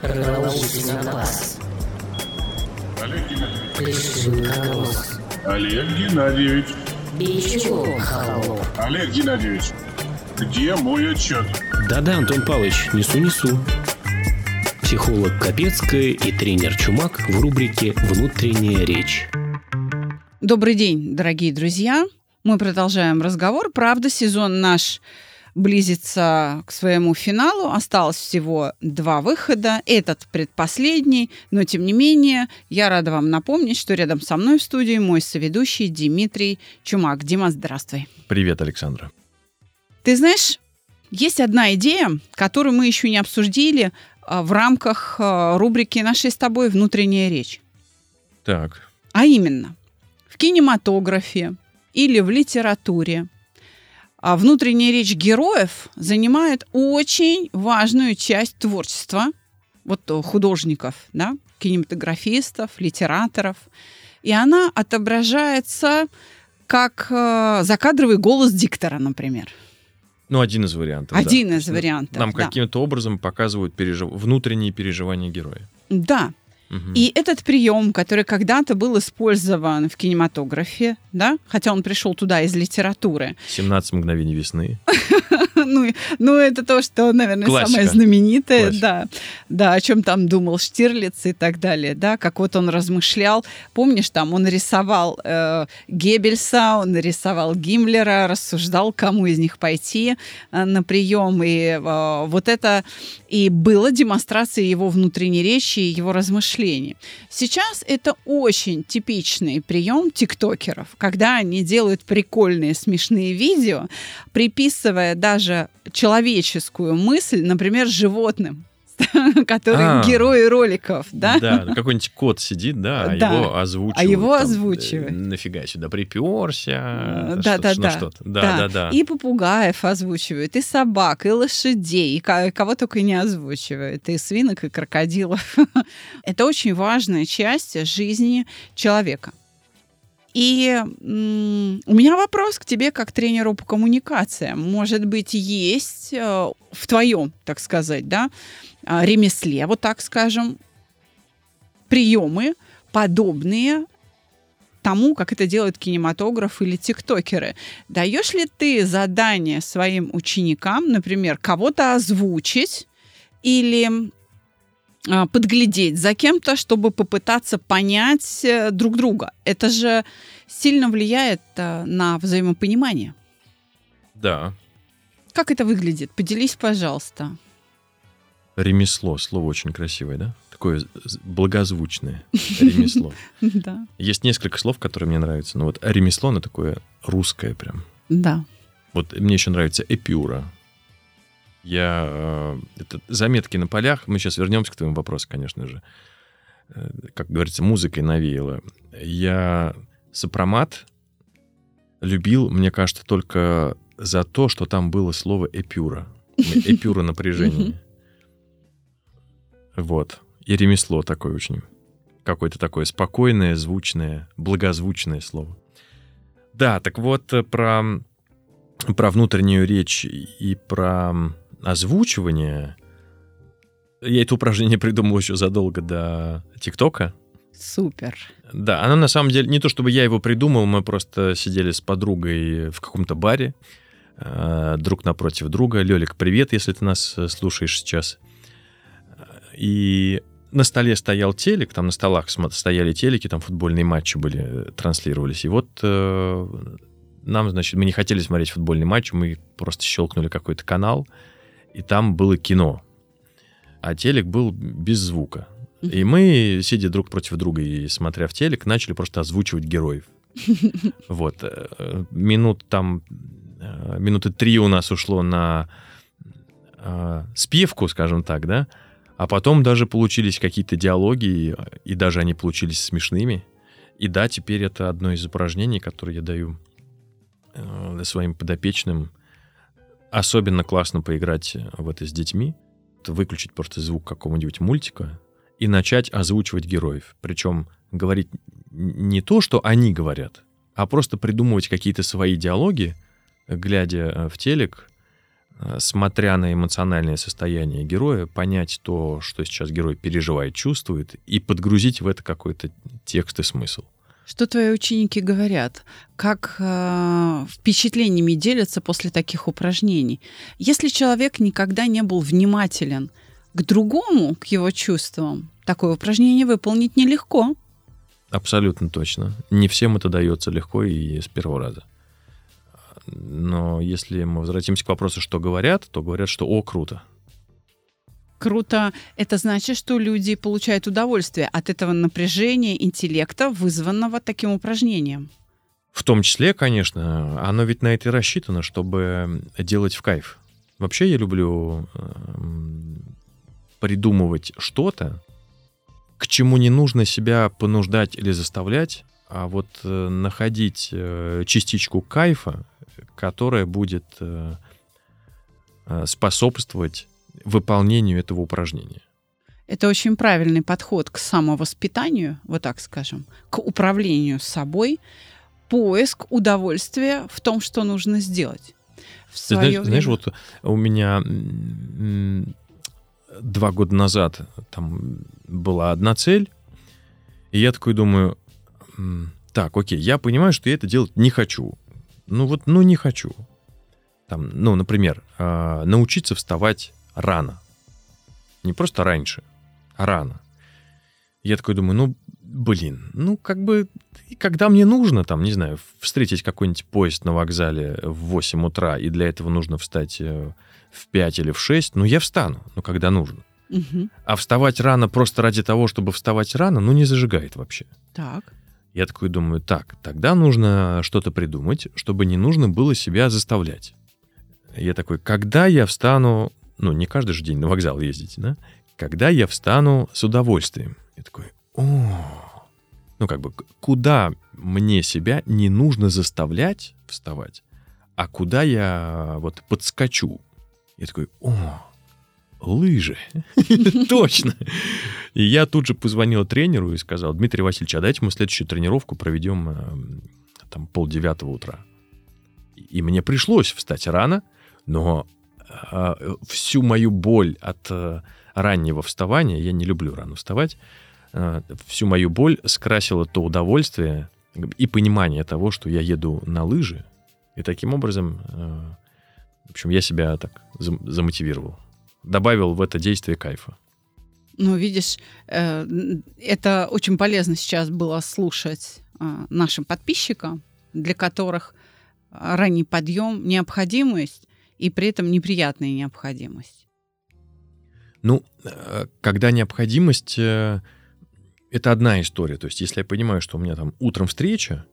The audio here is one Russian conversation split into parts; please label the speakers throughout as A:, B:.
A: Проложите на глаз.
B: Олег Геннадьевич. Олег Геннадьевич.
A: Бичевом холоп.
B: Олег Геннадьевич. Где мой отчет?
C: Да-да, Антон Павлович, несу-несу. Психолог Капецкая и тренер Чумак в рубрике «Внутренняя речь».
D: Добрый день, дорогие друзья. Мы продолжаем разговор. Правда, сезон наш близится к своему финалу. Осталось всего два выхода. Этот предпоследний, но тем не менее, я рада вам напомнить, что рядом со мной в студии мой соведущий Дмитрий Чумак. Дима, здравствуй.
E: Привет, Александра.
D: Ты знаешь, есть одна идея, которую мы еще не обсудили а, в рамках а, рубрики нашей с тобой «Внутренняя речь».
E: Так,
D: А именно, в кинематографе или в литературе а внутренняя речь героев занимает очень важную часть творчества вот э, художников, да, кинематографистов, литераторов. И она отображается как э, закадровый голос диктора, например.
E: ну один из вариантов. да.
D: Один
E: То
D: из
E: есть
D: вариантов,
E: Нам
D: да.
E: каким-то образом показывают пережив- внутренние переживания героя.
D: Да. И этот прием, который когда-то был использован в кинематографе, да, хотя он пришел туда из литературы,
E: 17 мгновений весны.
D: ну, ну, это то, что, наверное,
E: Классика.
D: самое знаменитое,
E: Классика.
D: да, да, о чем там думал Штирлиц и так далее, да, как вот он размышлял. Помнишь, там он рисовал э, Геббельса, он рисовал Гиммлера, рассуждал, кому из них пойти э, на прием, и э, вот это и было демонстрацией его внутренней речи и его размышлений. Сейчас это очень типичный прием тиктокеров, когда они делают прикольные, смешные видео, приписывая даже человеческую мысль, например, животным, которые
E: А.
D: герои роликов, да?
E: Да, какой-нибудь кот сидит, да, а
D: Да.
E: его озвучивают.
D: А его
E: там,
D: озвучивают.
E: э, Нафига сюда приперся.
D: Э, Да-да-да.
E: ну. Да, да, да.
D: И попугаев озвучивают, и собак, и лошадей, и ко- кого только не озвучивают, и свинок, и крокодилов. Это очень важная часть жизни человека. И м, у меня вопрос к тебе как тренеру по коммуникациям. Может быть, есть э, в твоем, так сказать, да, а, ремесле, вот так скажем, приемы, подобные тому, как это делают кинематограф или тиктокеры. Даешь ли ты задание своим ученикам, например, кого-то озвучить или подглядеть за кем-то, чтобы попытаться понять э, друг друга? Это же сильно влияет э, на взаимопонимание.
E: Да.
D: Как это выглядит? Поделись, пожалуйста.
E: Ремесло, слово очень красивое, да? Такое благозвучное ремесло.
D: Да.
E: Есть несколько слов, которые мне нравятся. Но вот ремесло, оно такое русское прям.
D: Да.
E: Вот мне еще нравится эпюра. Я... э, это заметки на полях. Мы сейчас вернемся к твоему вопросу, конечно же. Э, Как говорится, музыкой навеяло. Я сопромат любил, мне кажется, только за то, что там было слово эпюра. Эпюра напряжения. Вот. И ремесло такое очень... Какое-то такое спокойное, звучное, благозвучное слово. Да, так вот, э, про про внутреннюю речь и про озвучивание. Я это упражнение придумал еще задолго до ТикТока.
D: Супер.
E: Да, оно на самом деле не то, чтобы я его придумал, мы просто сидели с подругой в каком-то баре, э, друг напротив друга. Лёлик, привет, если ты нас э, слушаешь сейчас. И на столе стоял телек, там на столах стояли телеки, там футбольные матчи были, э, транслировались. И вот нам, значит, мы не хотели смотреть футбольный матч, мы просто щелкнули какой-то канал, и там было кино. А телек был без звука. И мы, сидя друг против друга и смотря в телек, начали просто озвучивать героев. Вот. э, Минут там... э, Минуты три у нас ушло на э, спевку, скажем так, да? А потом даже получились какие-то диалоги, и, даже они получились смешными. И да, теперь это одно из упражнений, которые я даю своим подопечным. Особенно классно поиграть в это с детьми. Выключить просто звук какого-нибудь мультика и начать озвучивать героев. Причем говорить не то, что они говорят, а просто придумывать какие-то свои диалоги, глядя э, в телек, э, смотря на эмоциональное состояние героя, понять то, что сейчас герой переживает, чувствует, и подгрузить в это какой-то текст и смысл.
D: Что твои ученики говорят? Как э, впечатлениями делятся после таких упражнений? Если человек никогда не был внимателен к другому, к его чувствам, такое упражнение выполнить нелегко.
E: Абсолютно точно. Не всем это дается легко и с первого раза. Но если мы возвратимся к вопросу, что говорят, то говорят, что «о, круто».
D: Круто. Это значит, что люди получают удовольствие от этого напряжения интеллекта, вызванного таким упражнением.
E: В том числе, конечно, оно ведь на это и рассчитано, чтобы делать в кайф. Вообще я люблю эм, придумывать что-то, к чему не нужно себя понуждать или заставлять, а вот э, находить э, частичку кайфа, которая будет э, способствовать выполнению этого упражнения.
D: Это очень правильный подход к самовоспитанию, вот так скажем, к управлению собой, поиск удовольствия в том, что нужно сделать. В
E: Ты знаешь,
D: время-
E: знаешь, вот у меня два года назад там была одна цель, и я такой думаю, так, окей, я понимаю, что я это делать не хочу. Ну вот, ну не хочу. Там, ну, например, а, научиться вставать рано. Не просто раньше, а рано. Я такой думаю, ну, блин, ну, как бы, когда мне нужно, там, не знаю, встретить какой-нибудь поезд на вокзале в 8 утра, и для этого нужно встать э, в 5 или в 6, ну, я встану, ну, когда нужно.
D: Мгм.
E: А вставать рано просто ради того, чтобы вставать рано, ну, не зажигает вообще.
D: Так.
E: Я такой думаю, так, тогда нужно что-то придумать, чтобы не нужно было себя заставлять. Я такой, когда я встану, ну, не каждый же день на вокзал ездить, да? Когда я встану с удовольствием. Я такой, о, ну, как бы, куда мне себя не нужно заставлять вставать, а куда я вот подскочу. Я такой, о, лыжи. Точно. И я тут же позвонил тренеру и сказал, Дмитрий Васильевич, а дайте мы следующую тренировку проведем э, там полдевятого утра. И мне пришлось встать рано, но всю мою боль от э, раннего вставания, я не люблю рано вставать, э, всю мою боль скрасило то удовольствие и понимание того, что я еду на лыжи, и таким образом, э, в общем, я себя так зам- замотивировал. Добавил в это действие кайфа.
D: Ну, видишь, это очень полезно сейчас было слушать нашим подписчикам, для которых ранний подъем необходимость и при этом неприятная необходимость.
E: Ну, э, когда необходимость, э, это одна история. То есть, если я понимаю, что у меня там утром встреча,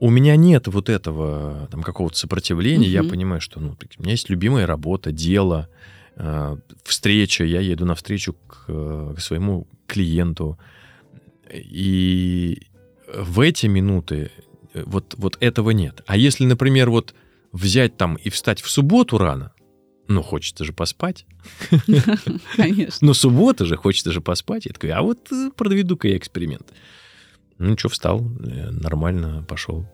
E: у меня нет вот этого там какого-то сопротивления. Я
D: Мгм.
E: понимаю, что ну, у меня есть любимая работа, дело, э, встреча. Я еду на встречу к, к своему клиенту. И в эти минуты вот, вот этого нет. А если, например, вот взять там и встать в субботу рано, ну, хочется же поспать.
D: Конечно.
E: Ну, суббота же, хочется же поспать. Я такой, а вот э, проведу-ка я эксперимент. Ну, что, встал, э, нормально пошел.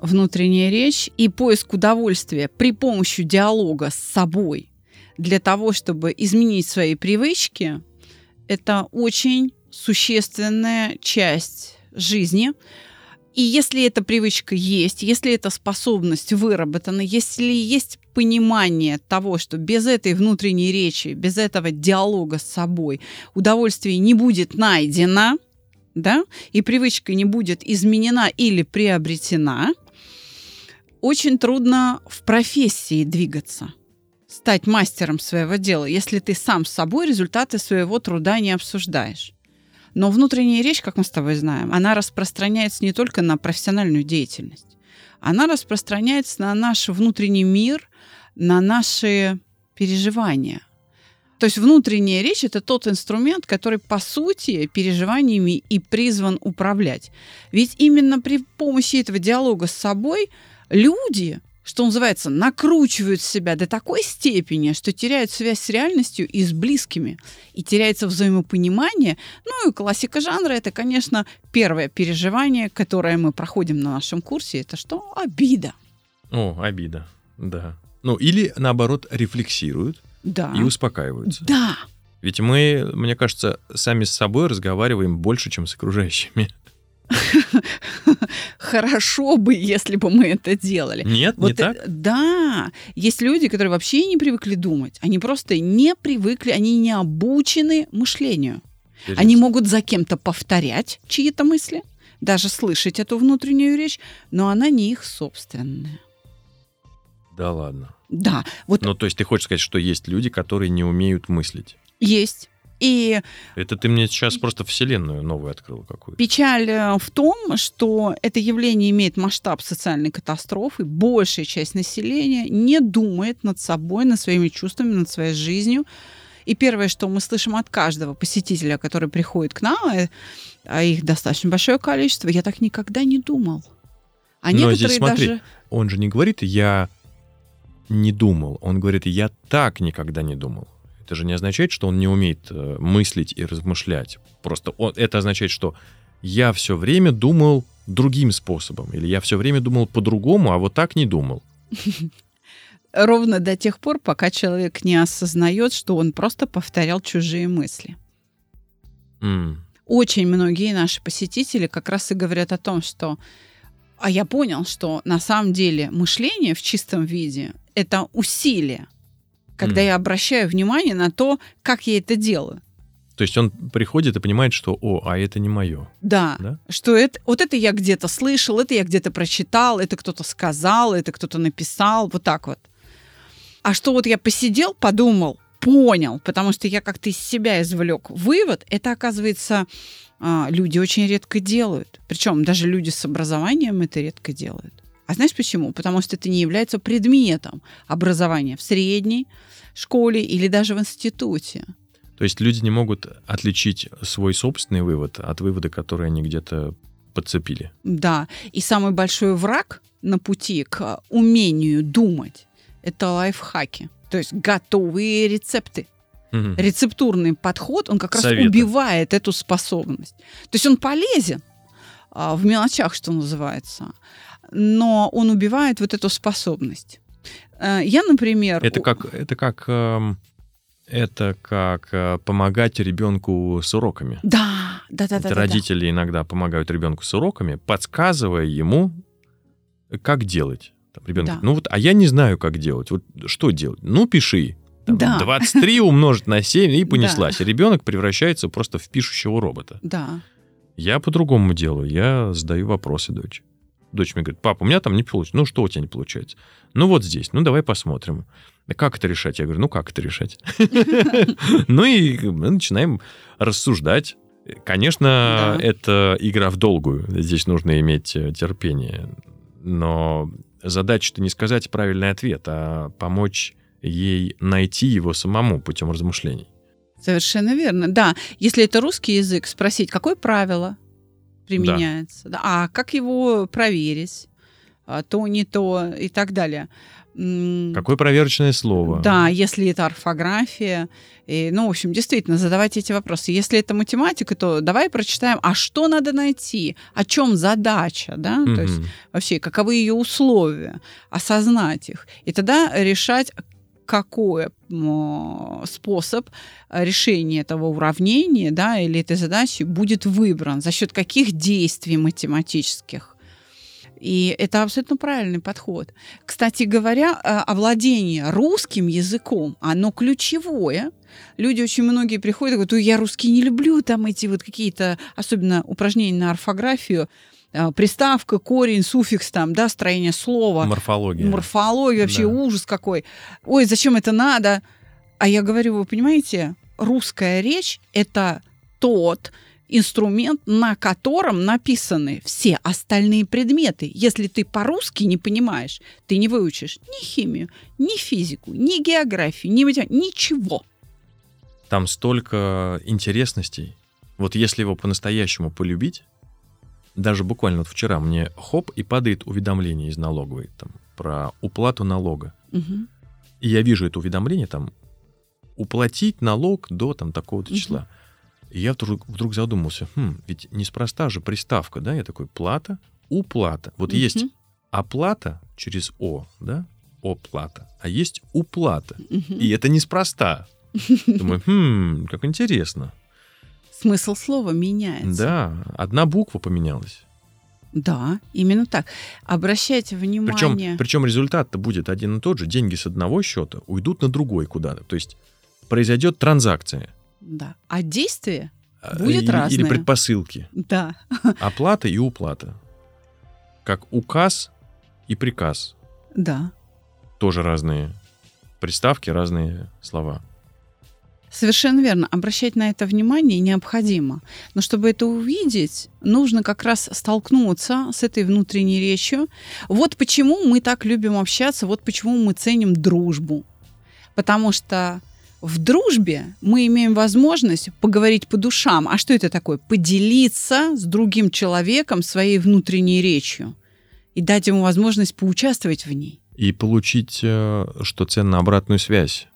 D: Внутренняя речь и поиск удовольствия при помощи диалога с собой для того, чтобы изменить свои привычки, это очень существенная часть жизни. И если эта привычка есть, если эта способность выработана, если есть понимание того, что без этой внутренней речи, без этого диалога с собой удовольствие не будет найдено, да, и привычка не будет изменена или приобретена, очень трудно в профессии двигаться, стать мастером своего дела, если ты сам с собой результаты своего труда не обсуждаешь. Но внутренняя речь, как мы с тобой знаем, она распространяется не только на профессиональную деятельность. Она распространяется на наш внутренний мир, на наши переживания. То есть внутренняя речь это тот инструмент, который по сути переживаниями и призван управлять. Ведь именно при помощи этого диалога с собой люди, что называется, накручивают себя до такой степени, что теряют связь с реальностью и с близкими, и теряется взаимопонимание. Ну и классика жанра это, конечно, первое переживание, которое мы проходим на нашем курсе, это что? Обида.
E: О, обида, да. Ну, или, наоборот, рефлексируют
D: Да.
E: и успокаиваются.
D: Да.
E: Ведь мы, мне кажется, сами с собой разговариваем больше, чем с окружающими.
D: Хорошо бы, если бы мы это делали.
E: Нет, не
D: Вот, э,
E: так?
D: Да, есть люди, которые вообще не привыкли думать. Они просто не привыкли, они не обучены мышлению.
E: Интересно.
D: Они могут за кем-то повторять чьи-то мысли, даже слышать эту внутреннюю речь, но она не их собственная.
E: Да ладно.
D: Да, вот
E: Ну, то есть ты хочешь сказать, что есть люди, которые не умеют мыслить?
D: есть. И
E: Это ты мне сейчас просто вселенную новую открыл какую-то.
D: печаль э, в том, что это явление имеет масштаб социальной катастрофы. Большая часть населения не думает над собой, над своими чувствами, над своей жизнью. И первое, что мы слышим от каждого посетителя, который приходит к нам, э, а их достаточно большое количество, я так никогда не думал. А
E: Но здесь смотри,
D: даже...
E: Он же не говорит, я не думал. Он говорит, я так никогда не думал. Это же не означает, что он не умеет э, мыслить и размышлять. Просто он, это означает, что я все время думал другим способом. Или я все время думал по-другому, а вот так не думал.
D: Ровно до тех пор, пока человек не осознает, что он просто повторял чужие мысли.
E: М,
D: очень многие наши посетители как раз и говорят о том, что а я понял, что на самом деле мышление в чистом виде — это усилие, когда
E: Мгм.
D: я обращаю внимание на то, как я это делаю.
E: То есть он приходит и понимает, что, о, а это не мое.
D: Да,
E: Да?
D: что это, вот это я где-то слышал, это я где-то прочитал, это кто-то сказал, это кто-то написал, вот так вот. А что вот я посидел, подумал, понял, потому что я как-то из себя извлек вывод, это, оказывается, а, люди очень редко делают. Причем даже люди с образованием это редко делают. А знаешь почему? Потому что это не является предметом образования в средней школе или даже в институте.
E: То есть люди не могут отличить свой собственный вывод от вывода, который они где-то подцепили.
D: Да, и самый большой враг на пути к умению думать – это лайфхаки, то есть готовые рецепты.
E: Мгм.
D: Рецептурный подход, он как раз
E: Советы.
D: убивает эту способность. То есть он полезен а, в мелочах, что называется, но он убивает вот эту способность. Э, Я, например...
E: Это как, это как, эм, это как э, помогать ребенку с уроками.
D: Да, да, да,
E: Это
D: да, да, да.
E: родители иногда помогают ребенку с уроками, подсказывая ему, как делать. Там ребенок
D: Да.
E: ну вот, а я не знаю, как делать. Вот что делать? Ну, пиши. Там,
D: Да.
E: 23 умножить на 7 и понеслась. И ребенок превращается просто в пишущего робота.
D: Да.
E: Я по-другому делаю. Я задаю вопросы дочь. Дочь мне говорит, папа, у меня там не получится. Ну, что у тебя не получается? Ну, вот здесь. Ну, давай посмотрим. Как это решать? Я говорю, ну, как это решать? Ну, и мы начинаем рассуждать. Конечно, это игра в долгую. Здесь нужно иметь э, терпение. Но задача-то не сказать правильный ответ, а помочь ей найти его самому путем размышлений.
D: Совершенно верно. Да, если это русский язык, спросить, какое правило применяется, да, а как его проверить, а, то не то и так далее.
E: Какое проверочное слово?
D: Да, если это орфография, и, ну, в общем, действительно, задавайте эти вопросы. Если это математика, то давай прочитаем, а что надо найти, о чем задача, да, то есть вообще, каковы ее условия, осознать их. И тогда решать, какой м, способ решения этого уравнения да, или этой задачи будет выбран, за счет каких действий математических. И это абсолютно правильный подход. Кстати говоря, э, овладение русским языком, оно ключевое. Люди очень многие приходят и говорят, «Ой, я русский не люблю, там эти вот какие-то, особенно упражнения на орфографию, приставка, корень, суффикс, там, да, строение слова,
E: Морфология.
D: морфология, вообще
E: Да.
D: ужас какой. Ой, зачем это надо? А я говорю, вы понимаете, русская речь — это тот инструмент, на котором написаны все остальные предметы. Если ты по-русски не понимаешь, ты не выучишь ни химию, ни физику, ни географию, ни математику, ничего.
E: Там столько интересностей. Вот если его по-настоящему полюбить, даже буквально вот вчера мне хоп и падает уведомление из налоговой там, про уплату налога.
D: Мгм.
E: И я вижу это уведомление там уплатить налог до там такого-то
D: Мгм.
E: числа. И я вдруг, вдруг задумался, хм, ведь неспроста же приставка, да? Я такой, плата, уплата. Вот
D: Мгм.
E: есть оплата через О, да? оплата, а есть уплата.
D: Мгм.
E: И это неспроста. Думаю, хм, как интересно.
D: Смысл слова меняется.
E: Да, одна буква поменялась.
D: Да, именно так. Обращайте внимание.
E: Причем, причем результат-то будет один и тот же. Деньги с одного счета уйдут на другой куда-то. То есть произойдет транзакция.
D: Да. А действие?
E: А,
D: Будет
E: или,
D: разное.
E: Или предпосылки.
D: Да.
E: Оплата и уплата. Как указ и приказ.
D: Да.
E: Тоже разные приставки, разные слова.
D: Совершенно верно. Обращать на это внимание необходимо. Но чтобы это увидеть, нужно как раз столкнуться с этой внутренней речью. Вот почему мы так любим общаться, вот почему мы ценим дружбу. Потому что в дружбе мы имеем возможность поговорить по душам. А что это такое? Поделиться с другим человеком своей внутренней речью и дать ему возможность поучаствовать в ней.
E: И получить, э, что ценно, обратную связь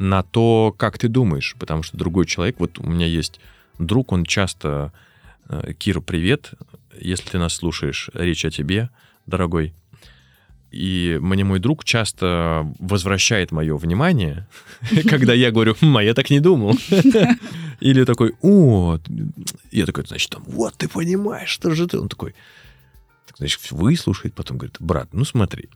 E: на то, как ты думаешь. Потому что другой человек, вот у меня есть друг, он часто... э, Кира, привет. Если ты нас слушаешь, речь о тебе, дорогой. И мне мой друг часто возвращает мое внимание, когда я говорю, «Хм, а я так не думал. Или такой, о, я такой, значит, там, вот ты понимаешь, что же ты. Он такой, так, значит, выслушает, потом говорит, брат, ну смотри,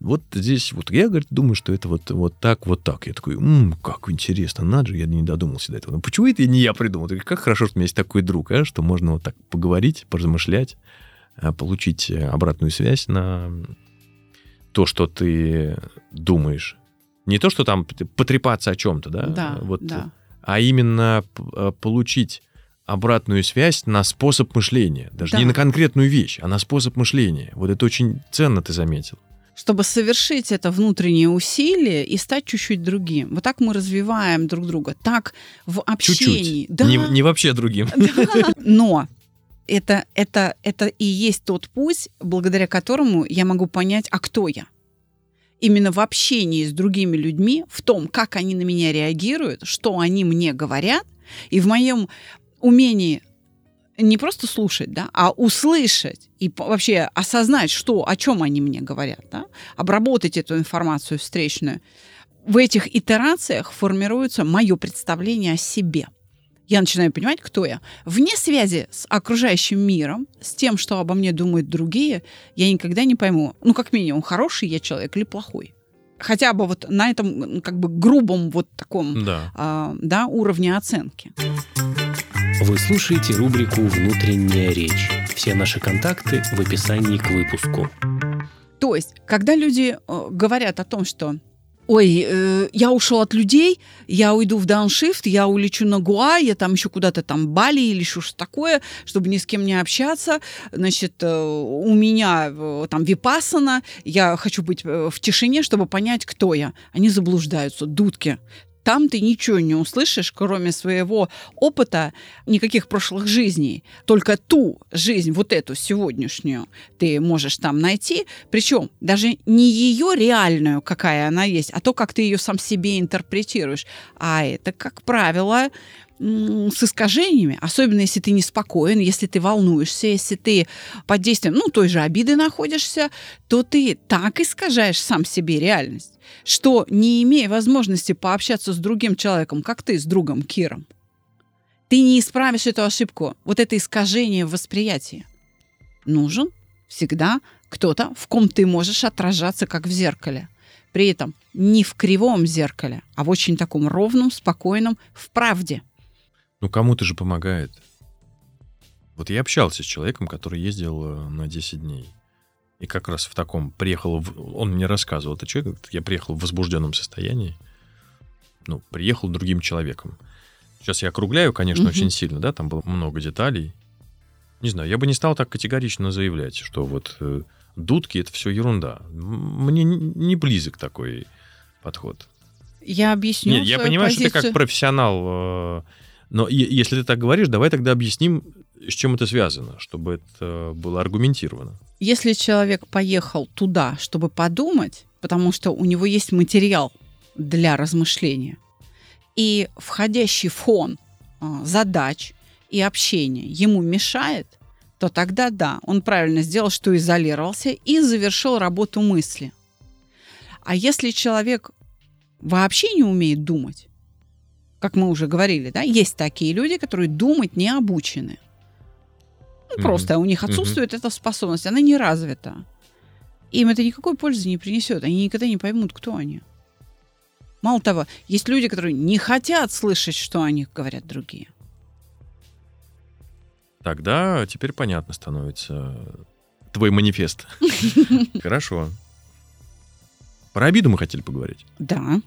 E: вот здесь, вот я, говорит, думаю, что это вот, вот так, вот так. Я такой, «М, как интересно, надо же, я не додумался до этого. Ну почему это не я придумал? Так Как хорошо, что у меня есть такой друг, а, что можно вот так поговорить, поразмышлять, а, получить э, обратную связь на то, что ты думаешь. Не то, что там потрепаться о чем-то, да?
D: Да,
E: вот,
D: да.
E: а именно э, получить обратную связь на способ мышления. Даже
D: Да.
E: не на конкретную вещь, а на способ мышления. Вот это очень ценно ты заметил.
D: чтобы совершить это внутреннее усилие и стать чуть-чуть другим. Вот так мы развиваем друг друга. Так в общении.
E: Чуть-чуть.
D: Да,
E: Не, не вообще другим.
D: да. Но это, это, это и есть тот путь, благодаря которому я могу понять, а кто я. Именно в общении с другими людьми, в том, как они на меня реагируют, что они мне говорят, и в моем умении не просто слушать, да, а услышать и вообще осознать, что, о чем они мне говорят, да, обработать эту информацию встречную. В этих итерациях формируется мое представление о себе. Я начинаю понимать, кто я. Вне связи с окружающим миром, с тем, что обо мне думают другие, я никогда не пойму, ну, как минимум, хороший я человек или плохой. Хотя бы вот на этом как бы грубом вот таком
E: Да.
D: а, да, уровне оценки.
C: Вы слушаете рубрику «Внутренняя речь». Все наши контакты в описании к выпуску.
D: То есть, когда люди э, говорят о том, что Ой, э, я ушел от людей, я уйду в дауншифт, я улечу на Гуа, я там еще куда-то там Бали или что такое, чтобы ни с кем не общаться. Значит, э, у меня э, там випасана, я хочу быть э, в тишине, чтобы понять, кто я. Они заблуждаются, дудки. Там ты ничего не услышишь, кроме своего опыта, никаких прошлых жизней. Только ту жизнь, вот эту сегодняшнюю, ты можешь там найти. Причем даже не ее реальную, какая она есть, а то, как ты ее сам себе интерпретируешь. А это, как правило, с искажениями, особенно если ты неспокоен, если ты волнуешься, если ты под действием, ну, той же обиды находишься, то ты так искажаешь сам себе реальность, что не имея возможности пообщаться с другим человеком, как ты с другом Киром, ты не исправишь эту ошибку, вот это искажение в восприятии. Нужен всегда кто-то, в ком ты можешь отражаться, как в зеркале. При этом не в кривом зеркале, а в очень таком ровном, спокойном, в правде.
E: Ну, кому-то же помогает. Вот я общался с человеком, который ездил э, на 10 дней. И как раз в таком приехал... в- Он мне рассказывал, это человек, я приехал в возбужденном состоянии. Ну, приехал другим человеком. Сейчас я округляю, конечно,
D: Мгм.
E: очень сильно, да, там было много деталей. Не знаю, я бы не стал так категорично заявлять, что вот э, дудки — это все ерунда. Мне не близок такой подход.
D: Я объясню
E: Нет, я понимаю, что ты
D: позицию.
E: как профессионал, э, но если ты так говоришь, давай тогда объясним, с чем это связано, чтобы это было аргументировано.
D: Если человек поехал туда, чтобы подумать, потому что у него есть материал для размышления, и входящий фон а, задач и общения ему мешает, то тогда да, он правильно сделал, что изолировался и завершил работу мысли. А если человек вообще не умеет думать, как мы уже говорили, да, есть такие люди, которые думать не обучены. Ну,
E: Мгм.
D: просто у них отсутствует эта способность, она не развита. Им это никакой пользы не принесет, они никогда не поймут, кто они. Мало того, есть люди, которые не хотят слышать, что о них говорят другие.
E: Тогда теперь понятно становится твой манифест. Хорошо. Про обиду мы хотели поговорить.
D: Да,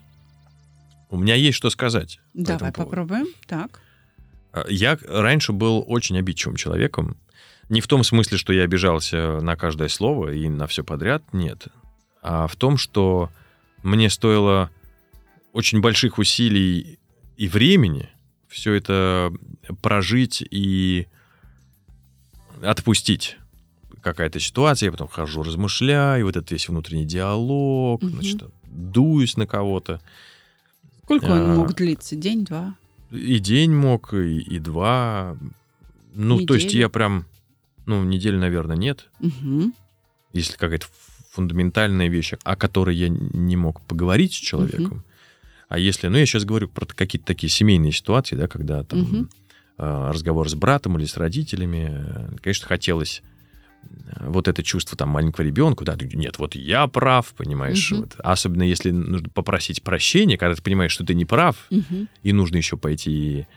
E: У меня есть что сказать. по
D: давай
E: поводу.
D: попробуем. Так.
E: А, Я раньше был очень обидчивым человеком. Не в том смысле, что я обижался на каждое слово и на все подряд, нет. А в том, что мне стоило очень больших усилий и времени все это прожить и отпустить. Какая-то ситуация, я потом хожу, размышляю, вот этот весь внутренний диалог,
D: Мгм.
E: значит, дуюсь на кого-то.
D: Сколько он
E: А.
D: мог длиться? День-два?
E: И день мог, и, и два. Ну, то есть
D: Неделю?
E: я прям, ну, недели, наверное, нет.
D: Мгм.
E: Если какая-то фундаментальная вещь, о которой я не мог поговорить с человеком. А если, ну, я сейчас говорю про какие-то такие семейные ситуации, да, когда там э, разговор с братом или с родителями, э, конечно, хотелось э, вот это чувство там маленького ребенка, да, нет, вот я прав, понимаешь,
D: Мгм.
E: вот. особенно если нужно попросить прощения, когда ты понимаешь, что ты не прав,
D: Мгм.
E: и нужно еще пойти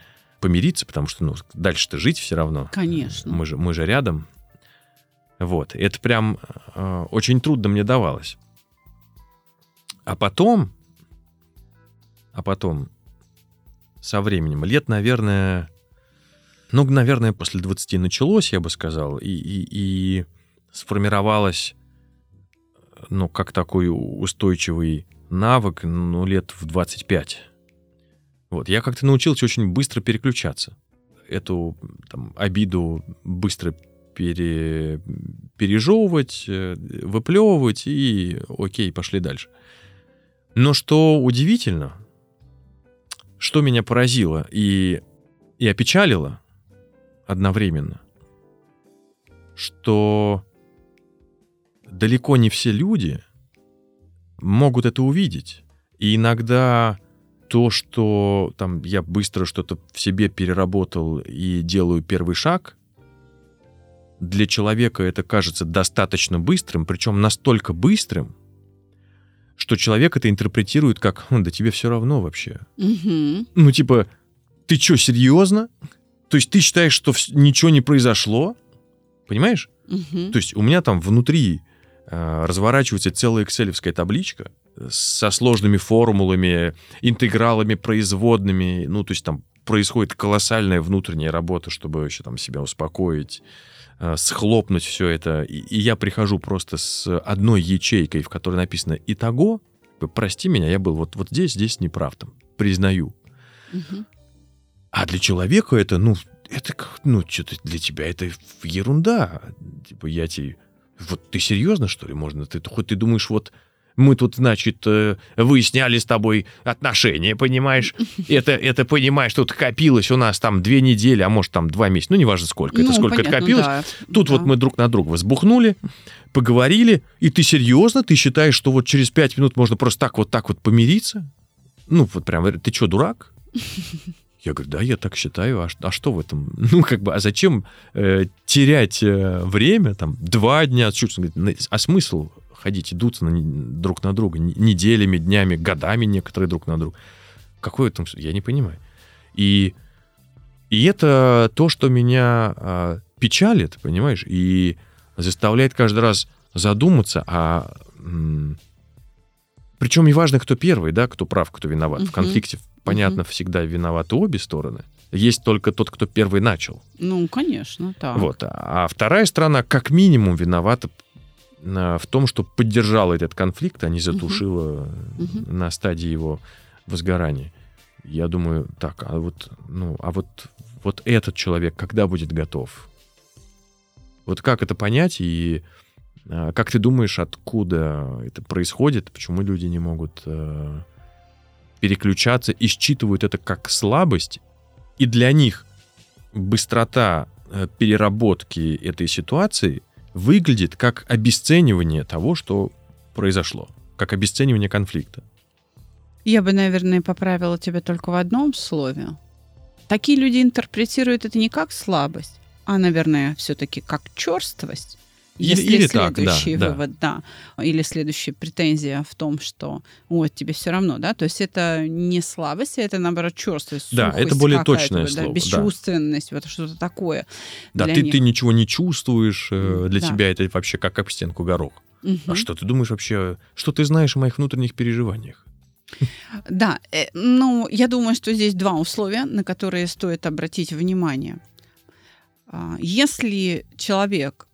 E: помириться, потому что, ну, дальше-то жить все равно.
D: Конечно.
E: Мы же, мы же рядом. Вот. Это прям э, очень трудно мне давалось. А потом, а потом, со временем, лет, наверное, ну, наверное, после 20 началось, я бы сказал, и, и, и сформировалось, ну, как такой устойчивый навык, ну, лет в 25. Вот, я как-то научился очень быстро переключаться. Эту там, обиду быстро пере, пережевывать, э, выплевывать и окей, пошли дальше. Но что удивительно, что меня поразило и, и опечалило одновременно, что далеко не все люди могут это увидеть. И иногда то, что там я быстро что-то в себе переработал и делаю первый шаг, для человека это кажется достаточно быстрым, причем настолько быстрым, что человек это интерпретирует как «Хм, «да тебе все равно вообще».
D: Мгм.
E: Ну, типа, ты что, серьезно? То есть ты считаешь, что ничего не произошло? Понимаешь?
D: Мгм.
E: То есть у меня там внутри э, разворачивается целая экселевская табличка со сложными формулами, интегралами, производными. Ну, то есть там происходит колоссальная внутренняя работа, чтобы еще там себя успокоить, э, схлопнуть все это. И, и я прихожу просто с одной ячейкой, в которой написано «Итого», прости меня, я был вот, вот здесь, здесь неправ, там, признаю.
D: Мгм.
E: А для человека это, ну, это, ну, что-то для тебя это ерунда. Типа, я тебе... Вот ты серьезно, что ли, можно? Ты, хоть ты думаешь, вот мы тут, значит, э, выясняли с тобой отношения, понимаешь? Это, это, понимаешь, тут копилось у нас там две недели, а может там два месяца, ну, неважно сколько. это
D: Ну,
E: сколько это
D: понятно,
E: копилось.
D: да.
E: Тут
D: Да.
E: вот мы друг на друга возбухнули, поговорили, и ты серьезно, ты считаешь, что вот через пять минут можно просто так вот так вот помириться? Ну, вот прям, ты что, дурак? Я говорю, да, я так считаю, а, а что в этом? Ну, как бы, а зачем э, терять э, время, там, два дня, чуть- а смысл ходить и дуться на, друг на друга неделями, днями, годами некоторые друг на друга? Какой это, я не понимаю. И, и это то, что меня а, печалит, понимаешь, и заставляет каждый раз задуматься, а... причем не важно, кто первый, да, кто прав, кто виноват. В
D: Мгм.
E: конфликте, понятно, всегда виноваты обе стороны. Есть только тот, кто первый начал.
D: Ну, конечно, так.
E: Вот. А вторая сторона как минимум виновата в том, что поддержала этот конфликт, а не затушила
D: Мгм.
E: на стадии его возгорания. Я думаю, так, а вот, ну, а вот, вот этот человек когда будет готов? Вот как это понять и а, как ты думаешь, откуда это происходит, почему люди не могут э, переключаться и считывают это как слабость, и для них быстрота э, переработки этой ситуации выглядит как обесценивание того, что произошло. как обесценивание конфликта.
D: Я бы, наверное, поправила тебя только в одном слове. Такие люди интерпретируют это не как слабость, а, наверное, все-таки как черствость. Если
E: или так, да,
D: следующий
E: да.
D: вывод, да. Или следующая претензия в том, что вот тебе все равно, да. То есть это не слабость, а это наоборот черствость.
E: Да, это более точное
D: да,
E: слово, да.
D: Бесчувственность, вот что-то такое.
E: Да, ты,
D: них.
E: ты ничего не чувствуешь, э, для
D: Да.
E: тебя это вообще как об стенку горох.
D: Мгм.
E: А что ты думаешь вообще, что ты знаешь о моих внутренних переживаниях?
D: Да, э, ну, я думаю, что здесь два условия, на которые стоит обратить внимание. А, Если человек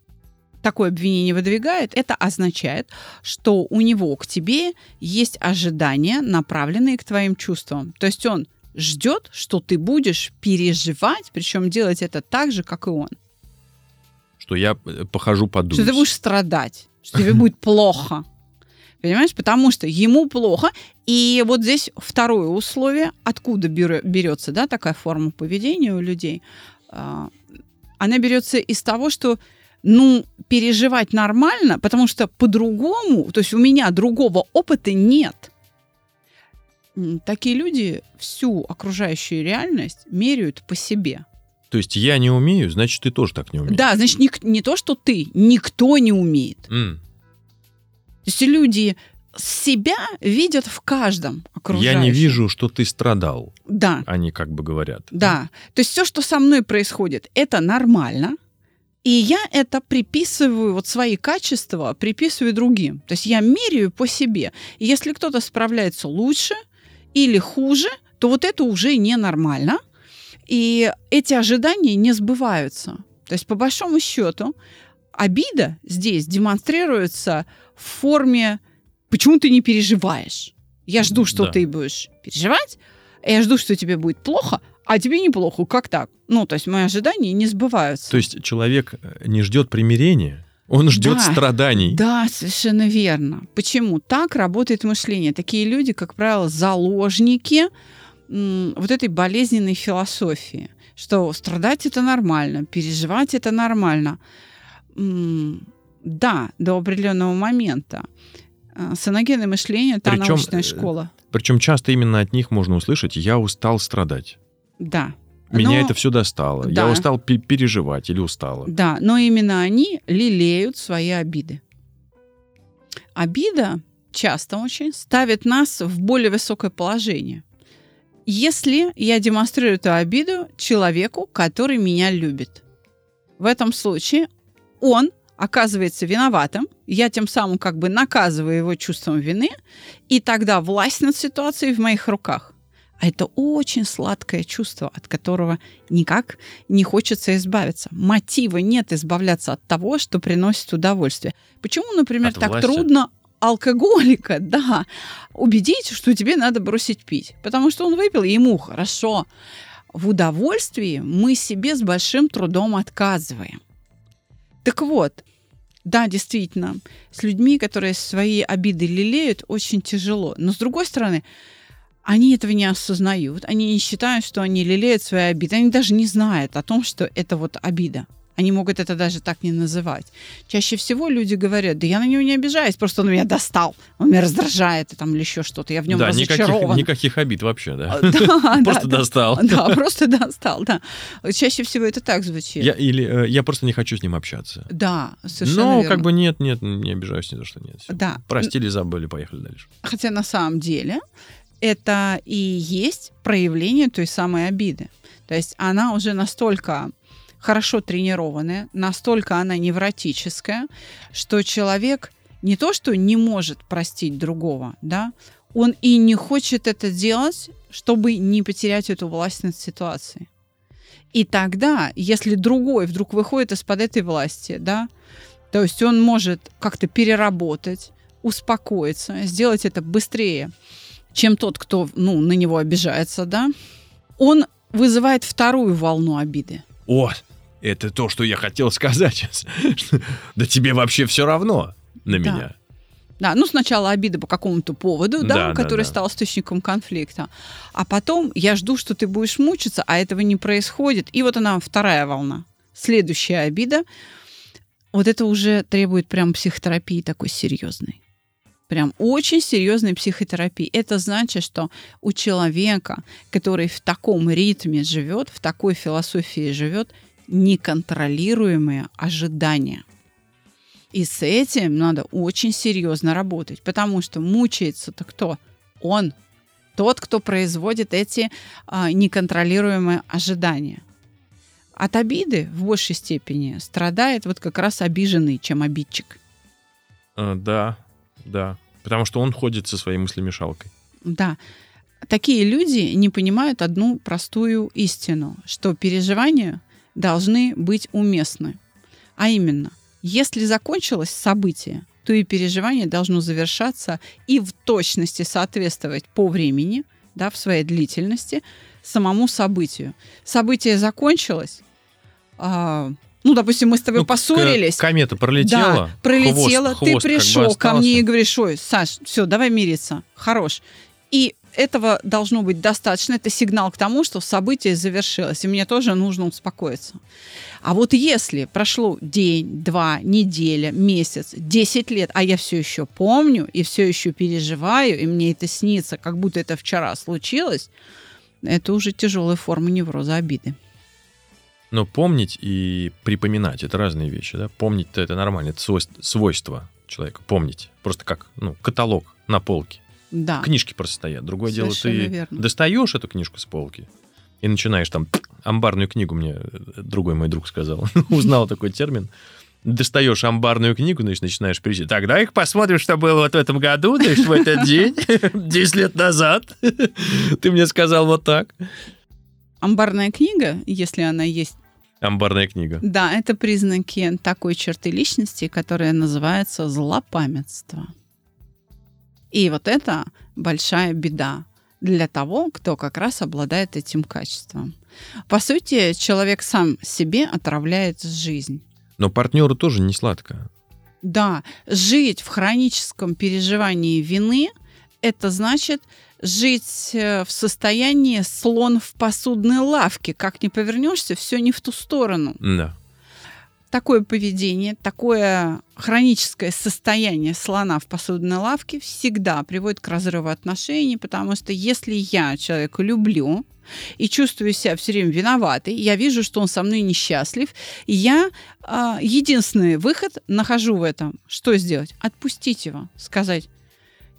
D: такое обвинение выдвигает, это означает, что у него к тебе есть ожидания, направленные к твоим чувствам. То есть он ждет, что ты будешь переживать, причем делать это так же, как и он.
E: Что я э, похожу подумать.
D: Что ты будешь страдать, что тебе будет плохо. Понимаешь? Потому что ему плохо. И вот здесь второе условие, откуда берется да, такая форма поведения у людей, а, она берется из того, что ну, переживать нормально, потому что по-другому, то есть у меня другого опыта нет. Такие люди всю окружающую реальность меряют по себе.
E: То есть я не умею, значит, ты тоже так не умеешь.
D: Да, значит, ник- не то, что ты, никто не умеет.
E: М.
D: То есть люди себя видят в каждом
E: Я
D: окружающем.
E: не вижу, что ты страдал,
D: Да,
E: они как бы говорят.
D: да. То есть все, что со мной происходит, это нормально. И я это приписываю, вот свои качества приписываю другим. То есть я меряю по себе. И если кто-то справляется лучше или хуже, то вот это уже ненормально. И эти ожидания не сбываются. То есть по большому счету обида здесь демонстрируется в форме «почему ты не переживаешь?» Я жду, что
E: Да.
D: ты будешь переживать, я жду, что тебе будет плохо, а тебе неплохо. Как так? Ну, то есть мои ожидания не сбываются.
E: То есть человек э, не ждет примирения, он ждет
D: Да.
E: страданий.
D: Да, совершенно верно. Почему? Так работает мышление. Такие люди, как правило, заложники вот этой болезненной философии, что страдать это нормально, переживать это нормально. Да, до определенного момента. А, Саногенное мышление это
E: Причем,
D: научная
E: э,
D: школа.
E: Причем часто именно от них можно услышать «я устал страдать».
D: Да.
E: Меня
D: Но-
E: это все достало.
D: Да.
E: Я устал пе- переживать или устала.
D: Да, но именно они лелеют свои обиды. Обида часто очень ставит нас в более высокое положение. Если я демонстрирую эту обиду человеку, который меня любит. В этом случае он оказывается виноватым, я тем самым как бы наказываю его чувством вины, и тогда власть над ситуацией в моих руках. А это очень сладкое чувство, от которого никак не хочется избавиться. Мотива нет избавляться от того, что приносит удовольствие. Почему, например,
E: От
D: так
E: власти?
D: трудно алкоголика, да, убедить, что тебе надо бросить пить? Потому что он выпил, и ему хорошо. В удовольствии мы себе с большим трудом отказываем. Так вот, да, действительно, с людьми, которые свои обиды лелеют, очень тяжело. Но с другой стороны, они этого не осознают, они не считают, что они лелеют свои обиды, они даже не знают о том, что это вот обида. Они могут это даже так не называть. Чаще всего люди говорят, да я на него не обижаюсь, просто он меня достал, он меня раздражает там, или еще что-то, я в нем
E: да, никаких,
D: разочарован.
E: никаких обид вообще, да.
D: А,
E: Просто достал.
D: Да, просто достал, да. Чаще всего это так звучит.
E: Или э, я просто не хочу с ним общаться.
D: Да, совершенно
E: Ну, как бы нет, нет, не обижаюсь ни за что, нет.
D: Да.
E: Простили, забыли, поехали дальше.
D: Хотя на самом деле это и есть проявление той самой обиды. То есть она уже настолько хорошо тренированная, настолько она невротическая, что человек не то что не может простить другого, да, он и не хочет это делать, чтобы не потерять эту власть над ситуацией. И тогда, если другой вдруг выходит из-под этой власти, да, то есть он может как-то переработать, успокоиться, сделать это быстрее, чем тот, кто ну, на него обижается, да, он вызывает вторую волну обиды.
E: О, это то, что я хотел сказать. Да тебе вообще все равно на
D: Да.
E: меня.
D: Да, ну сначала обида по какому-то поводу, да,
E: Да, да,
D: который
E: да.
D: стал источником конфликта, а потом я жду, что ты будешь мучиться, а этого не происходит. И вот она вторая волна, следующая обида. Вот это уже требует прям психотерапии такой серьезной. Прям очень серьезной психотерапии. Это значит, что у человека, который в таком ритме живет, в такой философии живет, неконтролируемые ожидания. И с этим надо очень серьезно работать, потому что мучается-то кто? Он, тот, кто производит эти а, неконтролируемые ожидания. От обиды в большей степени страдает вот как раз обиженный, чем обидчик.
E: А, да, да. Потому что он ходит со своей мыслемешалкой.
D: Да. Такие люди не понимают одну простую истину, что переживания должны быть уместны. А именно, если закончилось событие, то и переживание должно завершаться и в точности соответствовать по времени, да, в своей длительности, самому событию. Событие закончилось, а, ну, допустим, мы с тобой
E: Ну,
D: поссорились.
E: Комета пролетела.
D: Да, пролетела,
E: хвост-
D: ты
E: хвост как бы
D: пришел ко мне и говоришь, ой, Саш, все, давай мириться, хорош. И этого должно быть достаточно. Это сигнал к тому, что событие завершилось, и мне тоже нужно успокоиться. А вот если прошло день, два, неделя, месяц, 10 лет, а я все еще помню и все еще переживаю, и мне это снится, как будто это вчера случилось, это уже тяжелая форма невроза обиды.
E: Но помнить и припоминать это разные вещи, да? Помнить-то это нормально, это свойство, человека. Помнить. Просто как ну, каталог на полке.
D: Да.
E: Книжки просто стоят. Другое дело,
D: Совершенно
E: ты
D: верно.
E: достаешь эту книжку с полки и начинаешь там амбарную книгу, мне другой мой друг сказал, узнал такой термин. Достаешь амбарную книгу, значит, начинаешь перечислять. Тогда их посмотрим, что было вот в этом году, значит, в этот день, 10 лет назад. Ты мне сказал вот так.
D: Амбарная книга, если она есть,
E: Амбарная книга.
D: да, это признаки такой черты личности, которая называется злопамятство. И вот это большая беда для того, кто как раз обладает этим качеством. По сути, человек сам себе отравляет жизнь.
E: Но партнеру тоже не сладко.
D: Да, жить в хроническом переживании вины – это значит жить э, в состоянии слон в посудной лавке. Как ни повернешься, все не в ту сторону.
E: Да.
D: Такое поведение, такое хроническое состояние слона в посудной лавке всегда приводит к разрыву отношений, потому что если я человека люблю, и чувствую себя все время виноватой, я вижу, что он со мной несчастлив, и я а, единственный выход нахожу в этом. Что сделать? Отпустить его, сказать,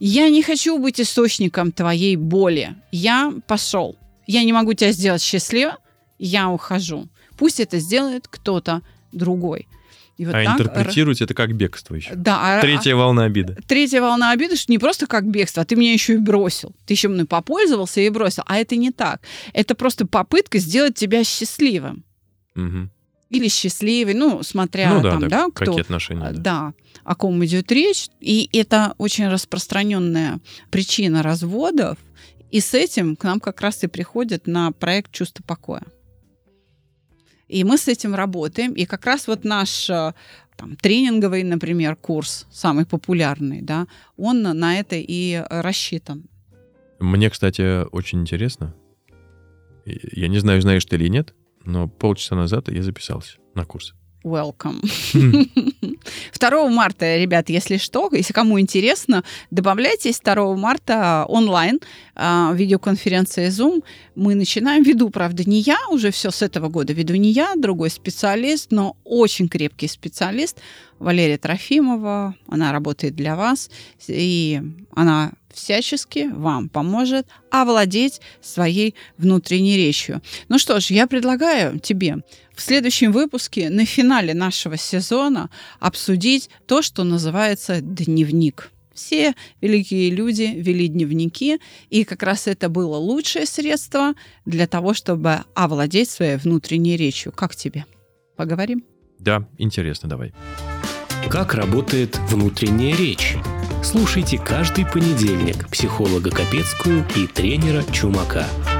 D: я не хочу быть источником твоей боли, я пошел, я не могу тебя сделать счастливым, я ухожу. Пусть это сделает кто-то другой. И вот
E: а
D: так
E: интерпретировать это как бегство еще.
D: Да, а-
E: Третья волна обиды.
D: третья волна обиды, что не просто как бегство, а ты меня еще и бросил. Ты еще мной попользовался и бросил. А это не так. Это просто попытка сделать тебя счастливым.
E: Мгм.
D: Или счастливой, ну, смотря
E: ну да,
D: там,
E: да,
D: да, кто.
E: какие отношения.
D: А,
E: да.
D: Да, о ком идет речь. И это очень распространенная причина разводов. И с этим к нам как раз и приходят на проект «Чувство покоя». И мы с этим работаем. И как раз вот наш э, там, тренинговый, например, курс, самый популярный, да, он на это и рассчитан.
E: Мне, кстати, очень интересно. Я не знаю, знаешь ты или нет, но полчаса назад я записался на курс.
D: Welcome. 2 марта, ребят, если что, если кому интересно, добавляйтесь 2 марта онлайн, а, видеоконференция Zoom. Мы начинаем. Веду, правда, не я, уже все с этого года веду не я, другой специалист, но очень крепкий специалист, Валерия Трофимова. Она работает для вас, и она всячески вам поможет овладеть своей внутренней речью. Ну что ж, я предлагаю тебе в следующем выпуске на финале нашего сезона обсудить то, что называется дневник. Все великие люди вели дневники, и как раз это было лучшее средство для того, чтобы овладеть своей внутренней речью. Как тебе? Поговорим?
E: Да, интересно, давай.
C: Как работает внутренняя речь? Слушайте каждый понедельник психолога Капецкую и тренера Чумака –